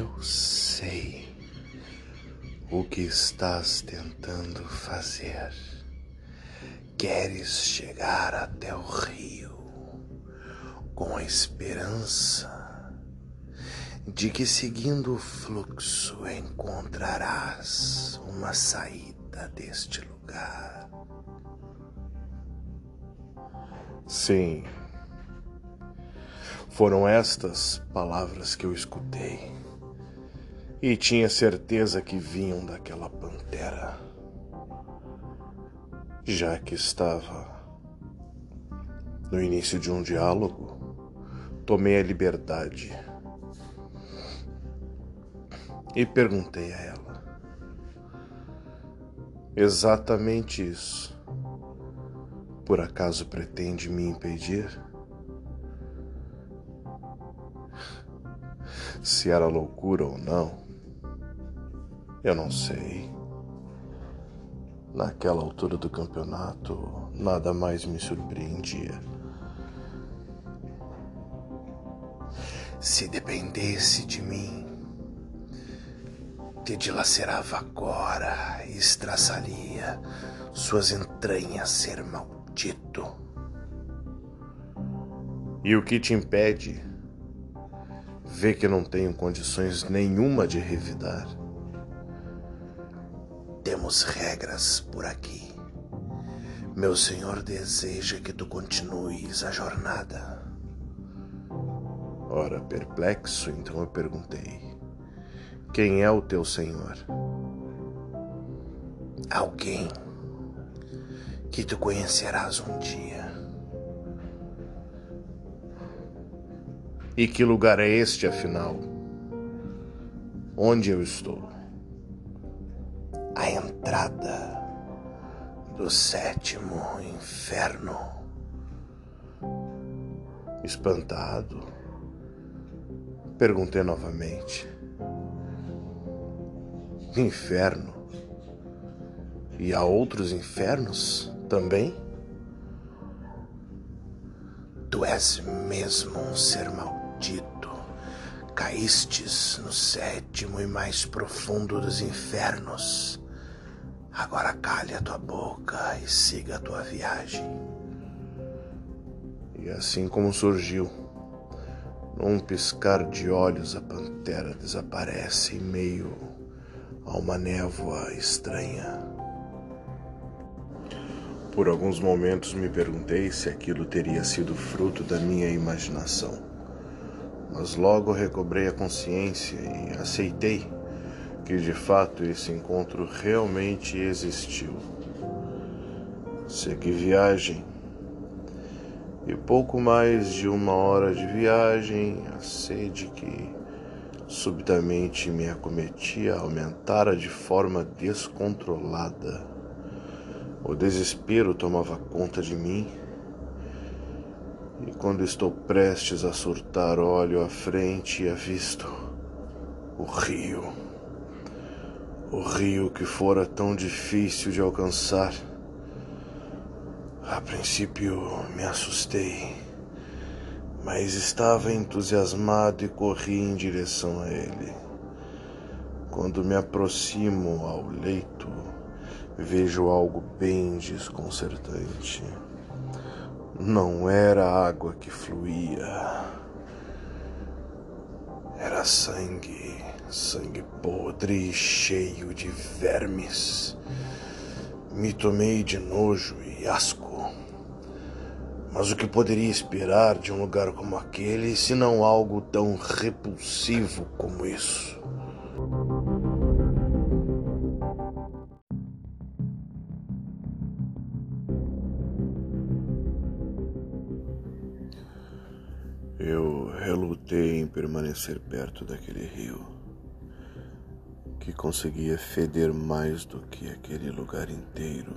Eu sei o que estás tentando fazer. Queres chegar até o rio com a esperança de que, seguindo o fluxo, encontrarás uma saída deste lugar. Sim, foram estas palavras que eu escutei e tinha certeza que vinham daquela pantera, já que estava no início de um diálogo, tomei a liberdade e perguntei a ela exatamente isso. Por acaso pretende me impedir? Se era loucura ou não, eu não sei. Naquela altura do campeonato, nada mais me surpreendia. Se dependesse de mim, te dilacerava agora e estraçaria suas entranhas, ser maldito. E o que te impede? Vê que não tenho condições nenhuma de revidar. Temos regras por aqui. Meu senhor deseja que tu continues a jornada. Ora, perplexo, então eu perguntei: Quem é o teu senhor? Alguém que tu conhecerás um dia. E que lugar é este, afinal? Onde eu estou? Entrada do sétimo inferno. Espantado, perguntei novamente: Inferno? E há outros infernos também? Tu és mesmo um ser maldito, caístes no sétimo e mais profundo dos infernos. Agora cale a tua boca e siga a tua viagem. E assim como surgiu, num piscar de olhos, a pantera desaparece em meio a uma névoa estranha. Por alguns momentos me perguntei se aquilo teria sido fruto da minha imaginação mas logo recobrei a consciência e aceitei que de fato esse encontro realmente existiu. Segui viagem e pouco mais de uma hora de viagem, a sede que subitamente me acometia aumentara de forma descontrolada. O desespero tomava conta de mim e quando estou prestes a surtar, olho à frente e avisto o rio. O rio que fora tão difícil de alcançar. A princípio me assustei, mas estava entusiasmado e corri em direção a ele. Quando me aproximo ao leito, vejo algo bem desconcertante. Não era água que fluía. Era sangue, sangue podre e cheio de vermes. Me tomei de nojo e asco. Mas o que poderia esperar de um lugar como aquele, se não algo tão repulsivo como isso? Eu relutei em permanecer perto daquele rio, que conseguia feder mais do que aquele lugar inteiro.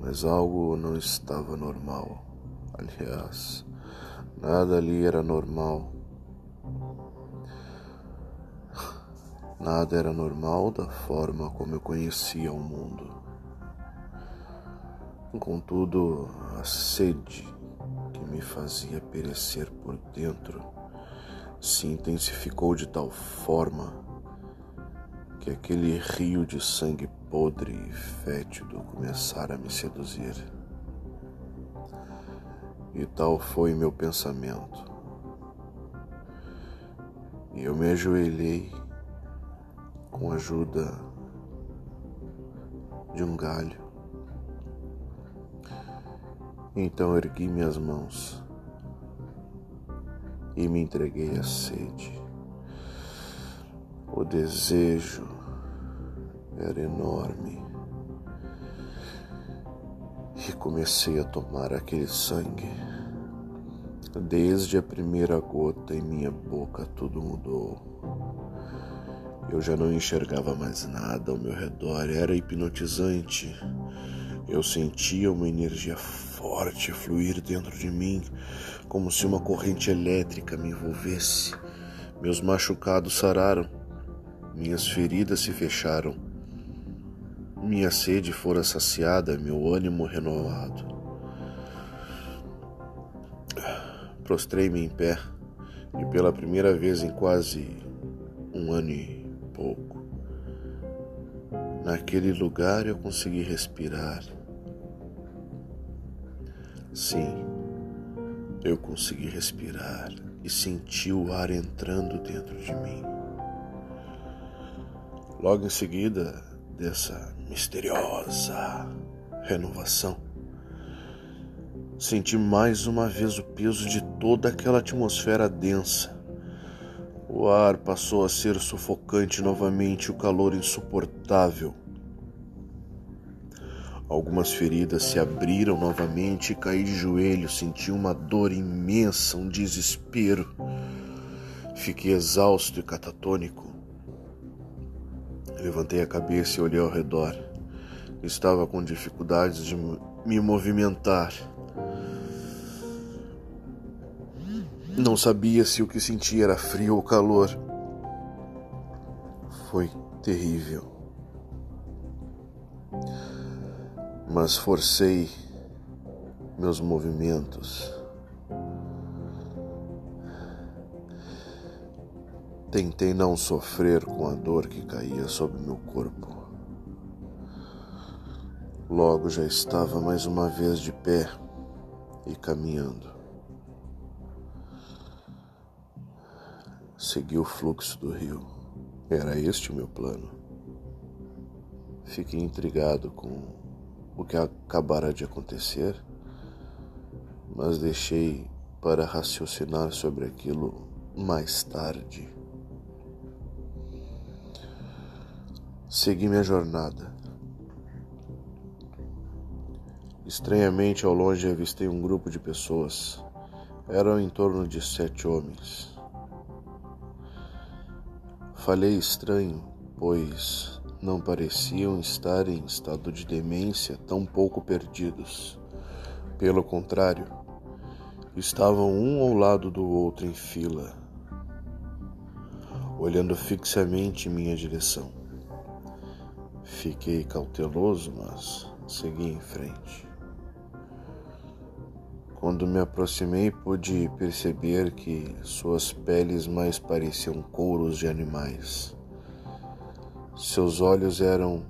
Mas algo não estava normal. Aliás, nada ali era normal. Nada era normal da forma como eu conhecia o mundo. Contudo, a sede me fazia perecer por dentro se intensificou de tal forma que aquele rio de sangue podre e fétido começara a me seduzir. E tal foi meu pensamento. E eu me ajoelhei com a ajuda de um galho. Então ergui minhas mãos e me entreguei à sede. O desejo era enorme e comecei a tomar aquele sangue. Desde a primeira gota em minha boca, tudo mudou. Eu já não enxergava mais nada ao meu redor, era hipnotizante. Eu sentia uma energia forte fluir dentro de mim, como se uma corrente elétrica me envolvesse. Meus machucados sararam, minhas feridas se fecharam, minha sede fora saciada, meu ânimo renovado. Prostrei-me em pé e pela primeira vez em quase um ano e pouco, naquele lugar eu consegui respirar. Sim, eu consegui respirar e senti o ar entrando dentro de mim. Logo em seguida dessa misteriosa renovação, senti mais uma vez o peso de toda aquela atmosfera densa. O ar passou a ser sufocante novamente, o calor insuportável. Algumas feridas se abriram novamente e caí de joelhos, senti uma dor imensa, um desespero. Fiquei exausto e catatônico. Levantei a cabeça e olhei ao redor. Estava com dificuldades de me movimentar. Não sabia se o que sentia era frio ou calor. Foi terrível. Mas forcei meus movimentos. Tentei não sofrer com a dor que caía sobre meu corpo. Logo já estava mais uma vez de pé e caminhando. Segui o fluxo do rio. Era este o meu plano. Fiquei intrigado com o que acabara de acontecer, mas deixei para raciocinar sobre aquilo mais tarde. Segui minha jornada. Estranhamente, ao longe avistei um grupo de pessoas. Eram em torno de sete homens. Falei estranho, pois não pareciam estar em estado de demência tão pouco perdidos. Pelo contrário, estavam um ao lado do outro em fila, olhando fixamente em minha direção. Fiquei cauteloso, mas segui em frente. Quando me aproximei, pude perceber que suas peles mais pareciam couros de animais. Seus olhos eram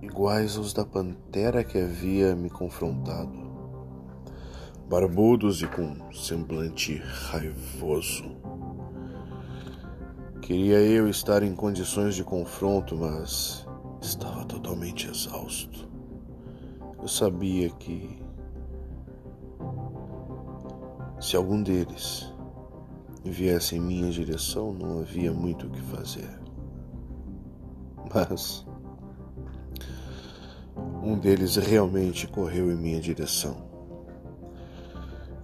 iguais aos da pantera que havia me confrontado, barbudos e com semblante raivoso. Queria eu estar em condições de confronto, mas Estava totalmente exausto. Eu sabia que se algum deles viesse em minha direção, não havia muito o que fazer. Mas um deles realmente correu em minha direção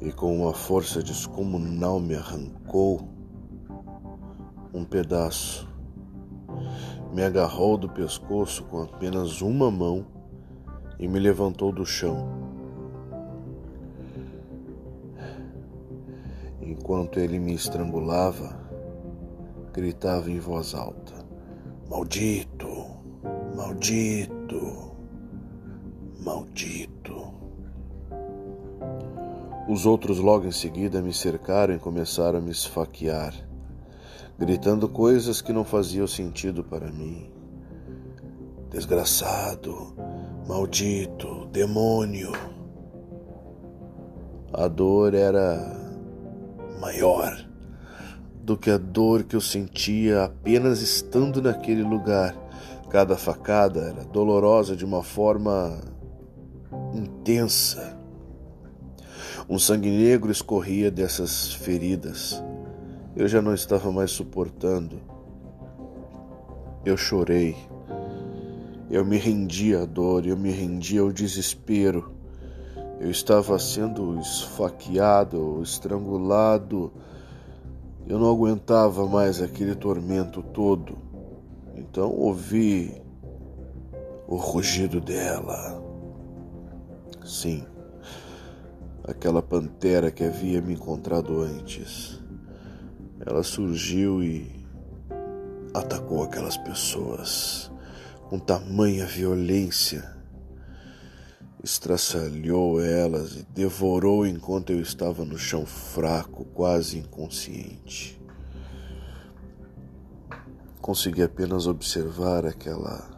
e, com uma força descomunal, me arrancou um pedaço me agarrou do pescoço com apenas uma mão e me levantou do chão. Enquanto ele me estrangulava, gritava em voz alta: Maldito! Maldito! Maldito! Os outros logo em seguida me cercaram e começaram a me esfaquear. Gritando coisas que não faziam sentido para mim. Desgraçado, maldito, demônio. A dor era maior do que a dor que eu sentia apenas estando naquele lugar. Cada facada era dolorosa de uma forma intensa. Um sangue negro escorria dessas feridas. Eu já não estava mais suportando. Eu chorei. Eu me rendi à dor, eu me rendi ao desespero. Eu estava sendo esfaqueado, estrangulado. Eu não aguentava mais aquele tormento todo. Então ouvi o rugido dela. Sim, aquela pantera que havia me encontrado antes. Ela surgiu e atacou aquelas pessoas com tamanha violência. Estraçalhou elas e devorou enquanto eu estava no chão fraco, quase inconsciente. Consegui apenas observar aquela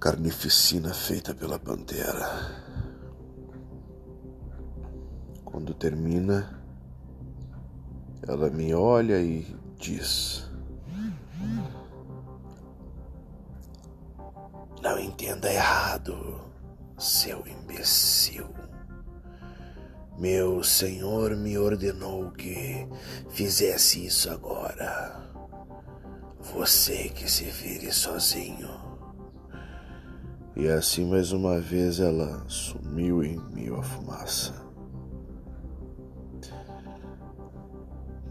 carnificina feita pela pantera. Quando termina, ela me olha e diz: Não entenda errado, seu imbecil. Meu senhor me ordenou que fizesse isso agora. Você que se vire sozinho. E assim mais uma vez ela sumiu em meio à fumaça.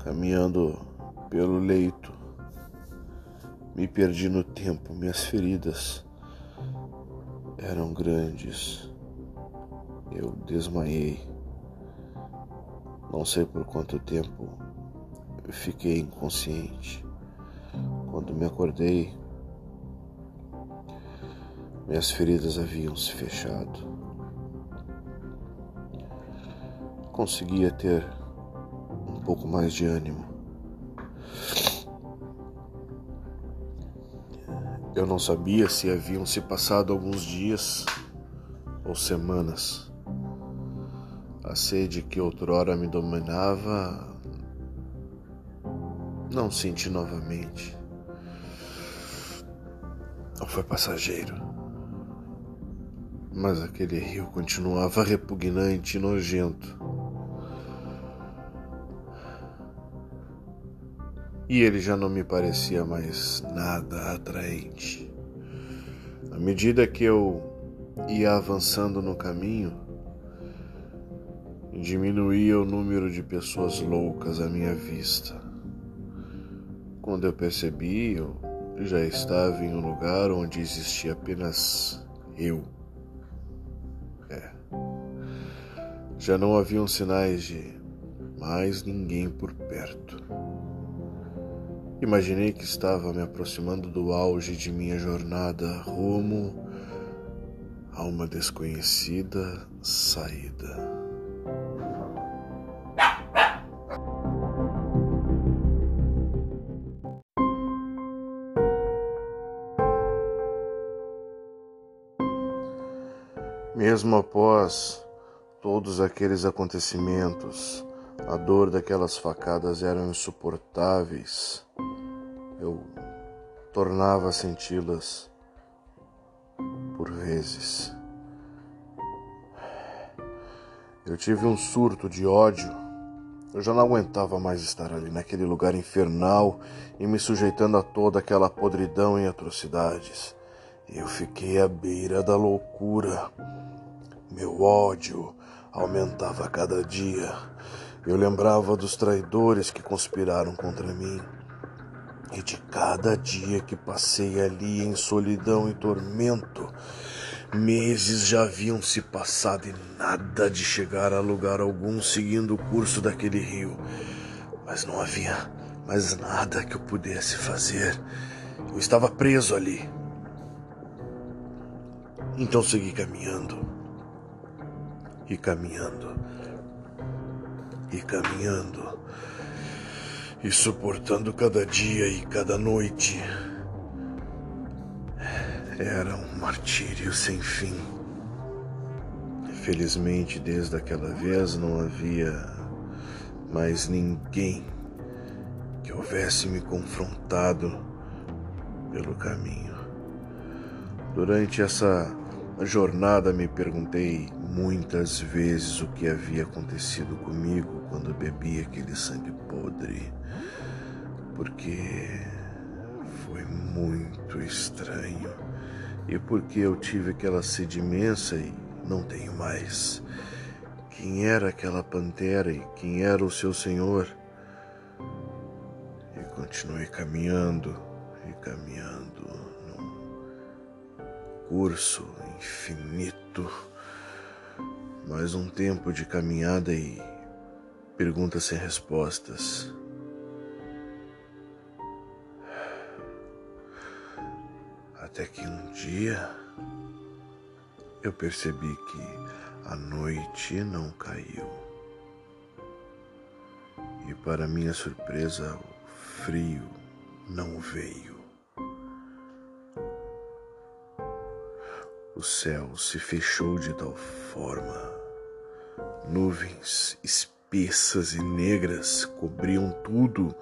Caminhando pelo leito, me perdi no tempo, minhas feridas eram grandes. Eu desmaiei. Não sei por quanto tempo eu fiquei inconsciente. Quando me acordei, minhas feridas haviam se fechado. Conseguia ter pouco mais de ânimo. Eu não sabia se haviam se passado alguns dias ou semanas. A sede que outrora me dominava não senti novamente. Não foi passageiro. Mas aquele rio continuava repugnante e nojento. E ele já não me parecia mais nada atraente. À medida que eu ia avançando no caminho, diminuía o número de pessoas loucas à minha vista. Quando eu percebi, eu já estava em um lugar onde existia apenas eu. É. Já não haviam sinais de mais ninguém por perto. Imaginei que estava me aproximando do auge de minha jornada rumo a uma desconhecida saída. Mesmo após todos aqueles acontecimentos, a dor daquelas facadas eram insuportáveis. Eu tornava a senti-las por vezes. Eu tive um surto de ódio. Eu já não aguentava mais estar ali naquele lugar infernal e me sujeitando a toda aquela podridão e atrocidades. Eu fiquei à beira da loucura. Meu ódio aumentava cada dia. Eu lembrava dos traidores que conspiraram contra mim e de cada dia que passei ali em solidão e tormento. Meses já haviam se passado e nada de chegar a lugar algum seguindo o curso daquele rio. Mas não havia mais nada que eu pudesse fazer. Eu estava preso ali. Então segui caminhando e caminhando e caminhando. E suportando cada dia e cada noite. Era um martírio sem fim. Felizmente, desde aquela vez não havia mais ninguém que houvesse me confrontado pelo caminho. Durante essa jornada me perguntei muitas vezes o que havia acontecido comigo quando bebi aquele sangue podre, porque foi muito estranho e porque eu tive aquela sede imensa e não tenho mais. Quem era aquela pantera e quem era o seu senhor? E continuei caminhando e caminhando num curso infinito. Mais um tempo de caminhada e perguntas sem respostas. Até que um dia eu percebi que a noite não caiu. E para minha surpresa, o frio não veio. O céu se fechou de tal forma. Nuvens espessas e negras cobriam tudo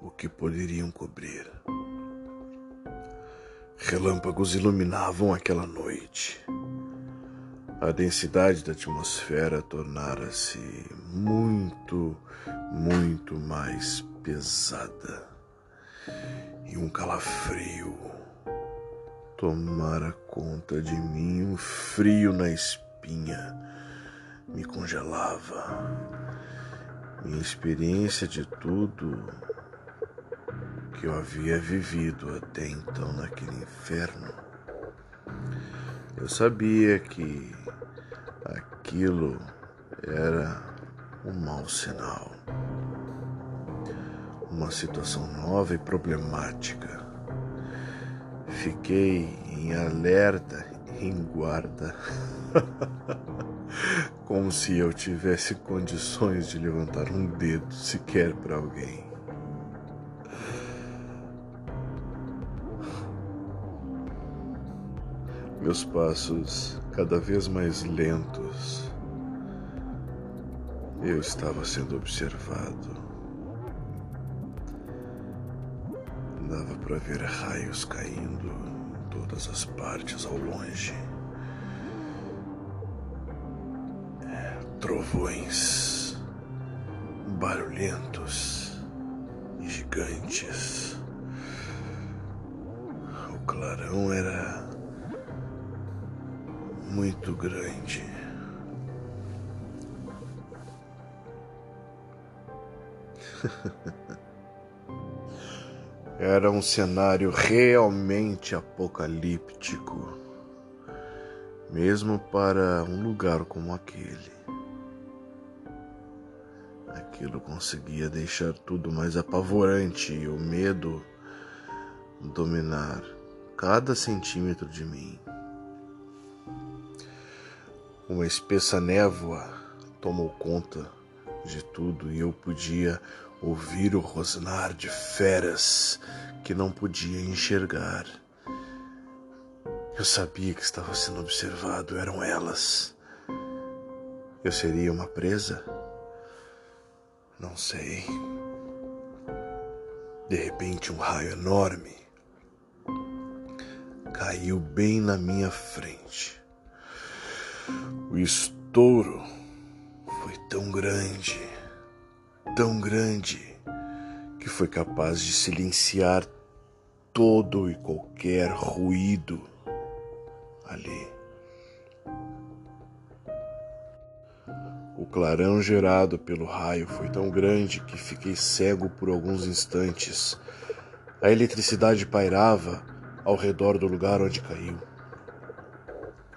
o que poderiam cobrir. Relâmpagos iluminavam aquela noite. A densidade da atmosfera tornara-se muito, muito mais pesada. E um calafrio tomara conta de mim, um frio na espinha me congelava. Minha experiência de tudo que eu havia vivido até então naquele inferno. Eu sabia que aquilo era um mau sinal. Uma situação nova e problemática Fiquei em alerta, em guarda, como se eu tivesse condições de levantar um dedo sequer para alguém. Meus passos cada vez mais lentos. Eu estava sendo observado. Dava para ver raios caindo todas as partes ao longe. É, trovões barulhentos e gigantes. O clarão era muito grande. Era um cenário realmente apocalíptico, mesmo para um lugar como aquele. Aquilo conseguia deixar tudo mais apavorante e o medo dominar cada centímetro de mim. Uma espessa névoa tomou conta de tudo e eu podia ouvir o rosnar de feras que não podia enxergar. Eu sabia que estava sendo observado, eram elas. Eu seria uma presa? Não sei. De repente, um raio enorme caiu bem na minha frente. O estouro foi tão grande tão grande que foi capaz de silenciar todo e qualquer ruído ali. O clarão gerado pelo raio foi tão grande que fiquei cego por alguns instantes. A eletricidade pairava ao redor do lugar onde caiu.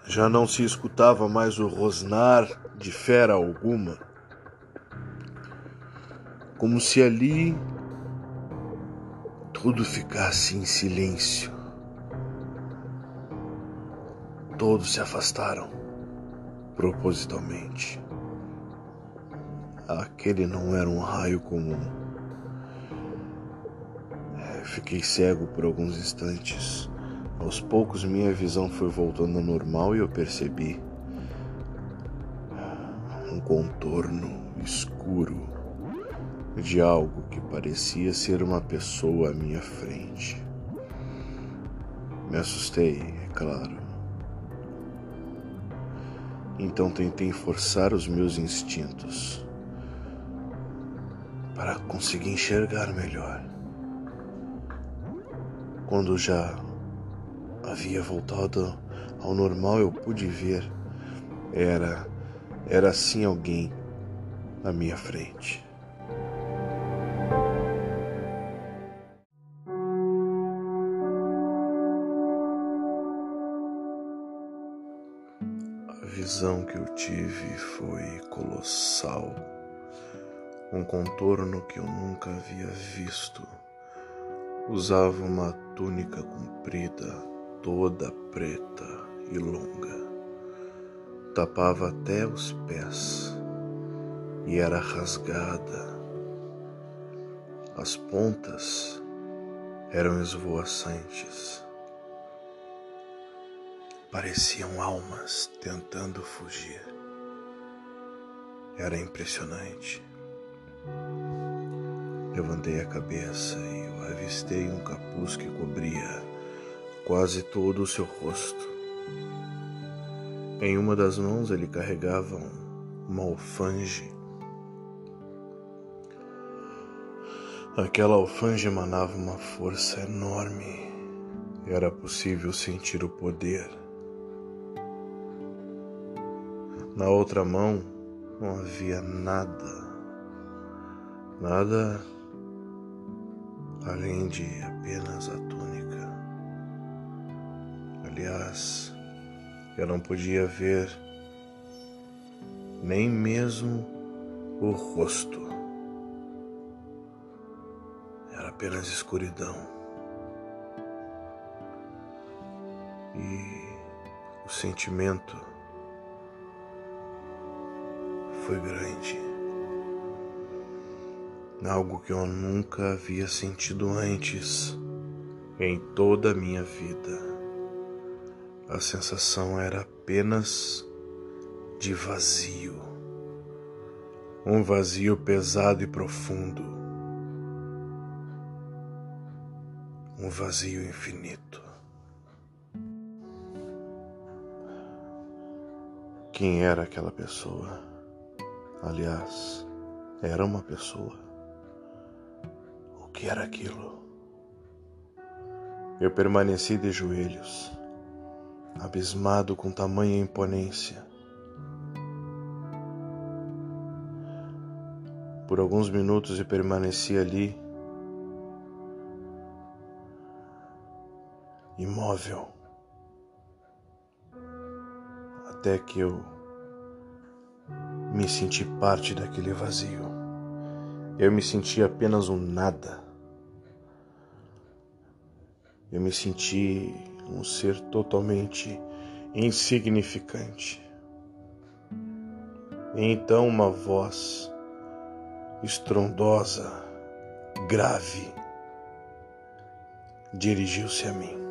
Já não se escutava mais o rosnar de fera alguma como se ali tudo ficasse em silêncio. Todos se afastaram propositalmente. Aquele não era um raio comum. Fiquei cego por alguns instantes. Aos poucos minha visão foi voltando ao normal e eu percebi um contorno escuro de algo que parecia ser uma pessoa à minha frente. Me assustei, é claro. Então tentei forçar os meus instintos para conseguir enxergar melhor. Quando já havia voltado ao normal, eu pude ver. Era era assim alguém na minha frente. Visão que eu tive foi colossal, um contorno que eu nunca havia visto. Usava uma túnica comprida, toda preta e longa. Tapava até os pés e era rasgada. As pontas eram esvoaçantes. Pareciam almas tentando fugir. Era impressionante. Levantei a cabeça e eu avistei um capuz que cobria quase todo o seu rosto. Em uma das mãos ele carregava uma alfange Aquela alfanje emanava uma força enorme. Era possível sentir o poder. Na outra mão não havia nada, nada além de apenas a túnica. Aliás, eu não podia ver nem mesmo o rosto. apenas escuridão. E o sentimento foi grande. Algo que eu nunca havia sentido antes em toda a minha vida. A sensação era apenas de vazio. Um vazio pesado e profundo um vazio infinito. Quem era aquela pessoa? Aliás, era uma pessoa. O que era aquilo? Eu permaneci de joelhos, abismado com tamanha imponência. Por alguns minutos eu permaneci ali imóvel, até que eu me senti parte daquele vazio. Eu me senti apenas um nada. Eu me senti um ser totalmente insignificante. E então uma voz estrondosa, grave, dirigiu-se a mim.